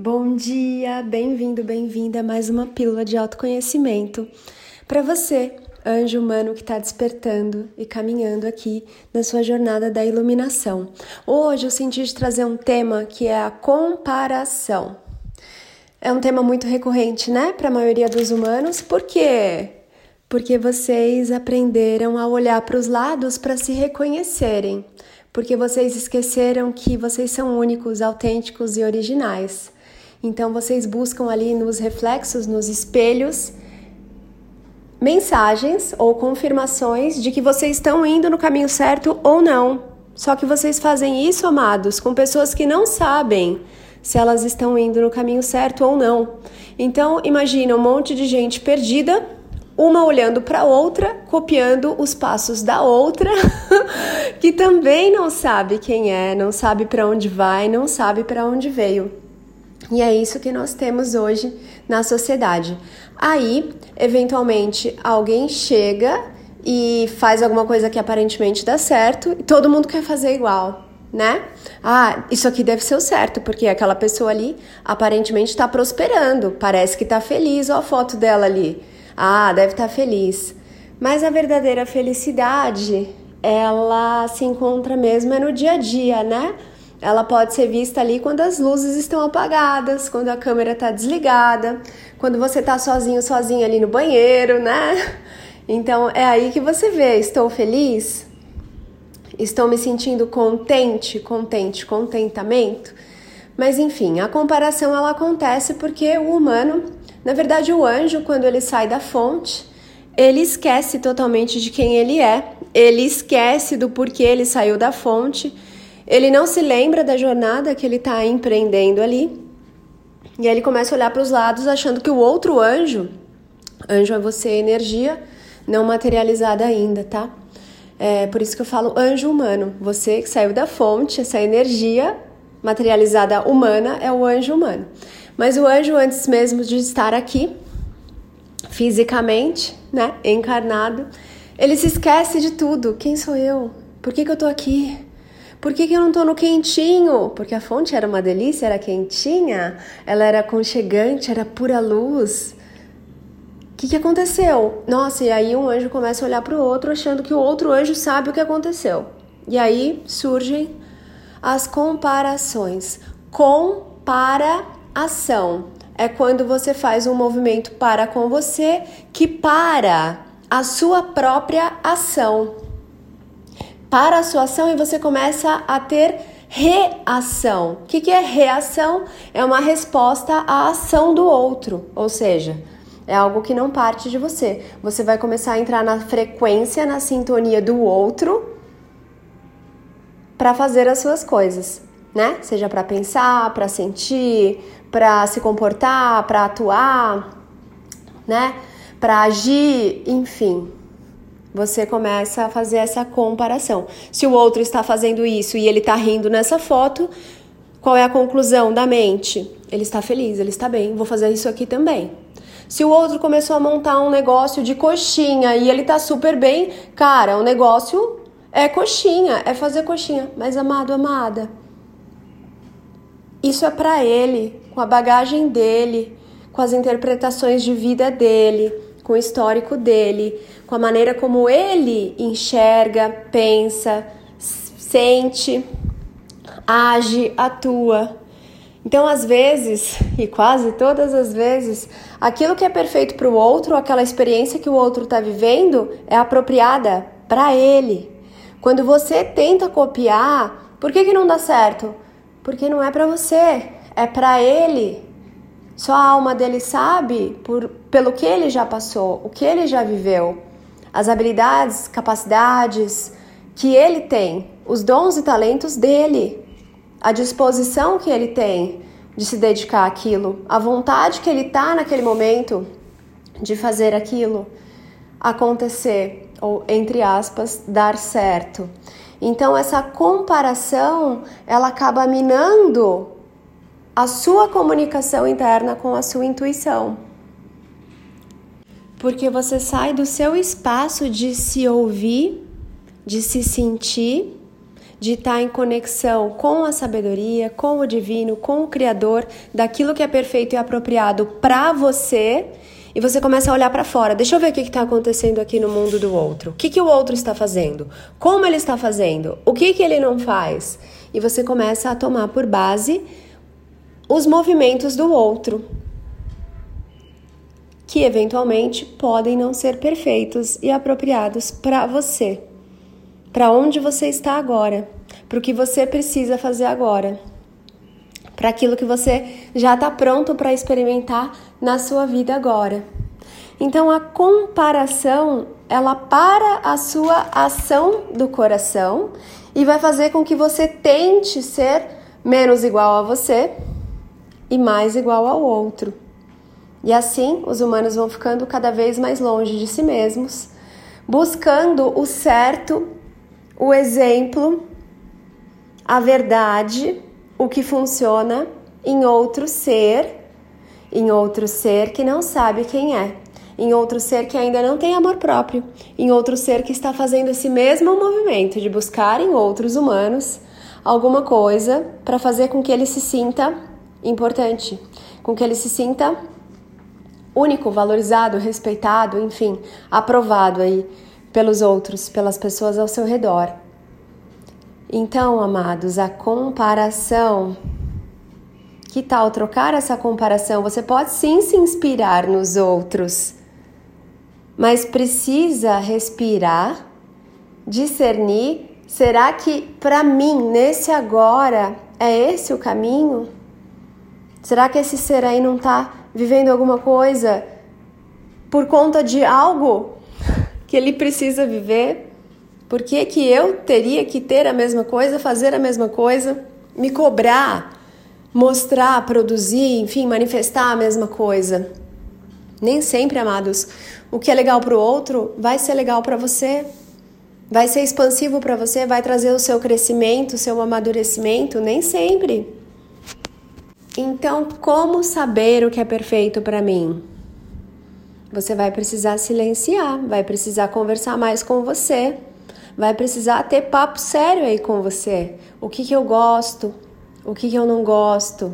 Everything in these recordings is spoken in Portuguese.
Bom dia, bem-vindo, bem-vinda a mais uma pílula de autoconhecimento para você, anjo humano que está despertando e caminhando aqui na sua jornada da iluminação. Hoje eu senti de trazer um tema que é a comparação. É um tema muito recorrente, né, para a maioria dos humanos, por quê? Porque vocês aprenderam a olhar para os lados para se reconhecerem, porque vocês esqueceram que vocês são únicos, autênticos e originais. Então vocês buscam ali nos reflexos, nos espelhos, mensagens ou confirmações de que vocês estão indo no caminho certo ou não. Só que vocês fazem isso, amados, com pessoas que não sabem se elas estão indo no caminho certo ou não. Então, imagina um monte de gente perdida, uma olhando para outra, copiando os passos da outra, que também não sabe quem é, não sabe para onde vai, não sabe para onde veio. E é isso que nós temos hoje na sociedade. Aí, eventualmente, alguém chega e faz alguma coisa que aparentemente dá certo e todo mundo quer fazer igual, né? Ah, isso aqui deve ser o certo, porque aquela pessoa ali aparentemente está prosperando, parece que está feliz, olha a foto dela ali. Ah, deve estar tá feliz. Mas a verdadeira felicidade, ela se encontra mesmo é no dia a dia, né? Ela pode ser vista ali quando as luzes estão apagadas, quando a câmera está desligada, quando você está sozinho, sozinha ali no banheiro, né? Então é aí que você vê: estou feliz? Estou me sentindo contente, contente, contentamento? Mas enfim, a comparação ela acontece porque o humano, na verdade, o anjo, quando ele sai da fonte, ele esquece totalmente de quem ele é, ele esquece do porquê ele saiu da fonte ele não se lembra da jornada que ele está empreendendo ali. E aí ele começa a olhar para os lados achando que o outro anjo, anjo é você, energia não materializada ainda, tá? É por isso que eu falo anjo humano. Você que saiu da fonte, essa energia materializada humana é o anjo humano. Mas o anjo, antes mesmo de estar aqui, fisicamente, né, encarnado, ele se esquece de tudo. Quem sou eu? Por que, que eu tô aqui? Por que, que eu não estou no quentinho? Porque a fonte era uma delícia, era quentinha, ela era aconchegante, era pura luz. O que, que aconteceu? Nossa, e aí um anjo começa a olhar para o outro, achando que o outro anjo sabe o que aconteceu. E aí surgem as comparações. Comparação é quando você faz um movimento para com você que para a sua própria ação para a sua ação e você começa a ter reação. O que, que é reação? É uma resposta à ação do outro, ou seja, é algo que não parte de você. Você vai começar a entrar na frequência, na sintonia do outro para fazer as suas coisas, né? Seja para pensar, para sentir, para se comportar, para atuar, né? Para agir, enfim você começa a fazer essa comparação. Se o outro está fazendo isso e ele está rindo nessa foto, qual é a conclusão da mente? Ele está feliz, ele está bem, vou fazer isso aqui também. Se o outro começou a montar um negócio de coxinha e ele está super bem, cara, o negócio é coxinha, é fazer coxinha. Mas amado, amada, isso é para ele, com a bagagem dele, com as interpretações de vida dele, com o histórico dele com a maneira como ele enxerga, pensa, sente, age, atua. Então, às vezes, e quase todas as vezes, aquilo que é perfeito para o outro, aquela experiência que o outro está vivendo, é apropriada para ele. Quando você tenta copiar, por que, que não dá certo? Porque não é para você, é para ele. Só a alma dele sabe por, pelo que ele já passou, o que ele já viveu as habilidades, capacidades que ele tem, os dons e talentos dele, a disposição que ele tem de se dedicar àquilo, a vontade que ele tá naquele momento de fazer aquilo acontecer ou entre aspas dar certo. Então essa comparação, ela acaba minando a sua comunicação interna com a sua intuição porque você sai do seu espaço de se ouvir, de se sentir, de estar em conexão com a sabedoria, com o divino, com o Criador, daquilo que é perfeito e apropriado para você. E você começa a olhar para fora. Deixa eu ver o que está acontecendo aqui no mundo do outro. O que, que o outro está fazendo? Como ele está fazendo? O que, que ele não faz? E você começa a tomar por base os movimentos do outro, que eventualmente podem não ser perfeitos e apropriados para você, para onde você está agora, para o que você precisa fazer agora, para aquilo que você já está pronto para experimentar na sua vida agora. Então a comparação ela para a sua ação do coração e vai fazer com que você tente ser menos igual a você e mais igual ao outro. E assim, os humanos vão ficando cada vez mais longe de si mesmos, buscando o certo, o exemplo, a verdade, o que funciona em outro ser, em outro ser que não sabe quem é, em outro ser que ainda não tem amor próprio, em outro ser que está fazendo esse mesmo movimento de buscar em outros humanos alguma coisa para fazer com que ele se sinta importante, com que ele se sinta único, valorizado, respeitado, enfim, aprovado aí pelos outros, pelas pessoas ao seu redor. Então, amados, a comparação. Que tal trocar essa comparação? Você pode sim se inspirar nos outros, mas precisa respirar, discernir. Será que para mim, nesse agora, é esse o caminho? Será que esse ser aí não está vivendo alguma coisa por conta de algo que ele precisa viver? Por que, que eu teria que ter a mesma coisa, fazer a mesma coisa, me cobrar, mostrar, produzir, enfim, manifestar a mesma coisa? Nem sempre, amados, o que é legal para o outro vai ser legal para você. Vai ser expansivo para você, vai trazer o seu crescimento, o seu amadurecimento, nem sempre. Então, como saber o que é perfeito para mim? Você vai precisar silenciar, vai precisar conversar mais com você, vai precisar ter papo sério aí com você. O que, que eu gosto, o que, que eu não gosto.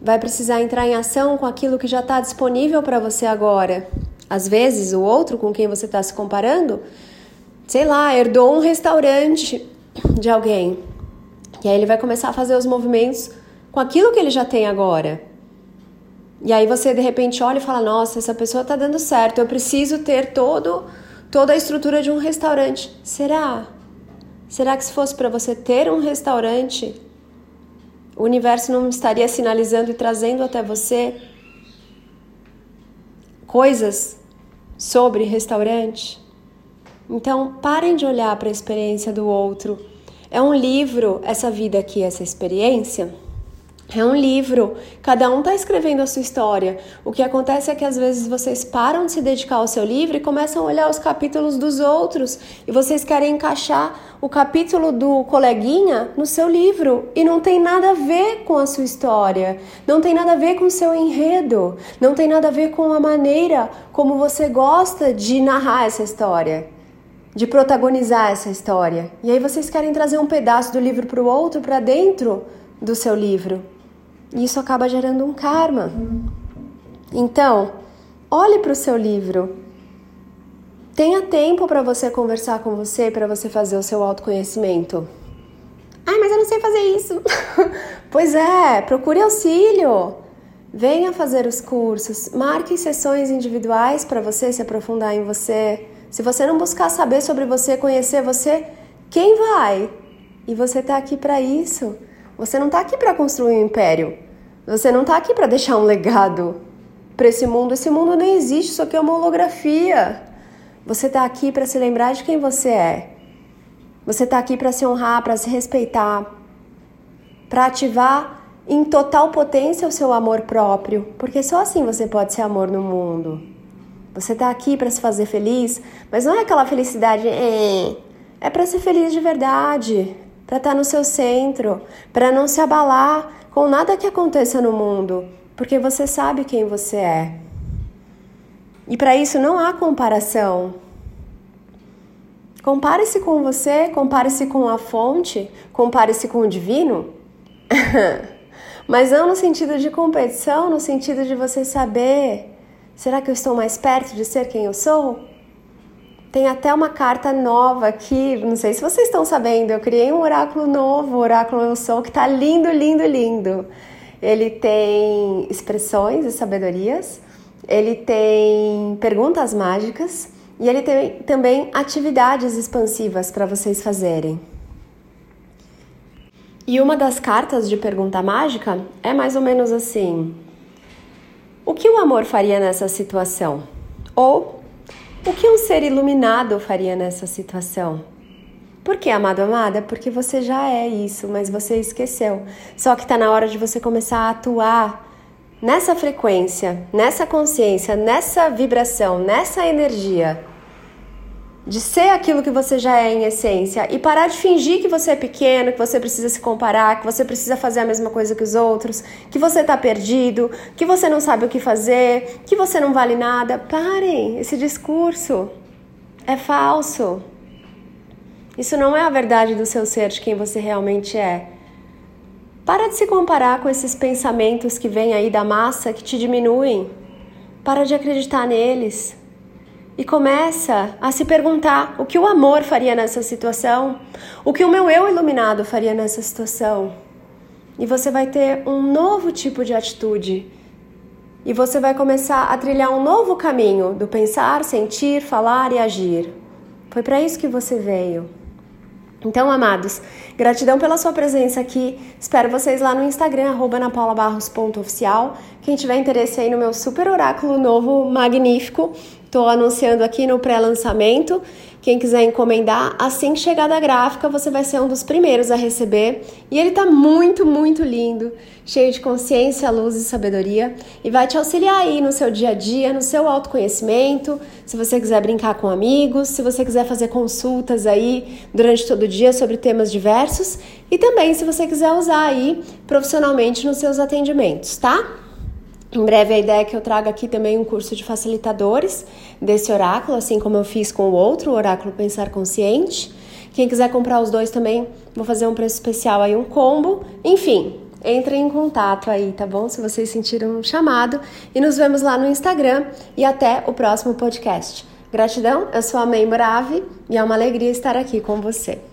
Vai precisar entrar em ação com aquilo que já está disponível para você agora. Às vezes, o outro com quem você está se comparando, sei lá, herdou um restaurante de alguém. E aí ele vai começar a fazer os movimentos com aquilo que ele já tem agora. E aí você de repente olha e fala: "Nossa, essa pessoa está dando certo. Eu preciso ter todo toda a estrutura de um restaurante". Será? Será que se fosse para você ter um restaurante, o universo não estaria sinalizando e trazendo até você coisas sobre restaurante? Então, parem de olhar para a experiência do outro. É um livro, essa vida aqui, essa experiência é um livro, cada um está escrevendo a sua história. O que acontece é que às vezes vocês param de se dedicar ao seu livro e começam a olhar os capítulos dos outros e vocês querem encaixar o capítulo do coleguinha no seu livro e não tem nada a ver com a sua história, não tem nada a ver com o seu enredo, não tem nada a ver com a maneira como você gosta de narrar essa história, de protagonizar essa história. E aí vocês querem trazer um pedaço do livro para o outro, para dentro do seu livro. Isso acaba gerando um karma. Então, olhe para o seu livro. Tenha tempo para você conversar com você, para você fazer o seu autoconhecimento. Ai, mas eu não sei fazer isso. pois é, procure auxílio. Venha fazer os cursos, marque sessões individuais para você se aprofundar em você. Se você não buscar saber sobre você, conhecer você, quem vai? E você está aqui para isso. Você não está aqui para construir um império. Você não está aqui para deixar um legado para esse mundo. Esse mundo nem existe, isso aqui é uma holografia. Você está aqui para se lembrar de quem você é. Você está aqui para se honrar, para se respeitar, para ativar em total potência o seu amor próprio, porque só assim você pode ser amor no mundo. Você está aqui para se fazer feliz, mas não é aquela felicidade, é, é para ser feliz de verdade, para estar tá no seu centro, para não se abalar com nada que aconteça no mundo, porque você sabe quem você é. E para isso não há comparação. Compare-se com você, compare-se com a fonte, compare-se com o divino. Mas não no sentido de competição, no sentido de você saber: será que eu estou mais perto de ser quem eu sou? Tem até uma carta nova aqui, não sei se vocês estão sabendo, eu criei um oráculo novo, o oráculo Eu Sou, que tá lindo, lindo, lindo. Ele tem expressões e sabedorias, ele tem perguntas mágicas e ele tem também atividades expansivas para vocês fazerem. E uma das cartas de pergunta mágica é mais ou menos assim: O que o amor faria nessa situação? Ou o que um ser iluminado faria nessa situação? Por que, amado amada? Porque você já é isso, mas você esqueceu. Só que está na hora de você começar a atuar nessa frequência, nessa consciência, nessa vibração, nessa energia de ser aquilo que você já é em essência e parar de fingir que você é pequeno, que você precisa se comparar, que você precisa fazer a mesma coisa que os outros, que você tá perdido, que você não sabe o que fazer, que você não vale nada. Parem, esse discurso é falso. Isso não é a verdade do seu ser, de quem você realmente é. Para de se comparar com esses pensamentos que vêm aí da massa que te diminuem. Para de acreditar neles e começa a se perguntar o que o amor faria nessa situação, o que o meu eu iluminado faria nessa situação. E você vai ter um novo tipo de atitude. E você vai começar a trilhar um novo caminho do pensar, sentir, falar e agir. Foi para isso que você veio. Então, amados, gratidão pela sua presença aqui. Espero vocês lá no Instagram, napaulabarros.oficial. Quem tiver interesse aí no meu super oráculo novo, magnífico, Estou anunciando aqui no pré-lançamento. Quem quiser encomendar, assim que chegar da gráfica, você vai ser um dos primeiros a receber. E ele tá muito, muito lindo, cheio de consciência, luz e sabedoria e vai te auxiliar aí no seu dia a dia, no seu autoconhecimento. Se você quiser brincar com amigos, se você quiser fazer consultas aí durante todo o dia sobre temas diversos e também se você quiser usar aí profissionalmente nos seus atendimentos, tá? Em breve a ideia é que eu traga aqui também um curso de facilitadores desse oráculo, assim como eu fiz com o outro, o oráculo Pensar Consciente. Quem quiser comprar os dois também, vou fazer um preço especial aí, um combo. Enfim, entrem em contato aí, tá bom? Se vocês sentiram um chamado. E nos vemos lá no Instagram e até o próximo podcast. Gratidão, eu sou a Mãe Brave e é uma alegria estar aqui com você.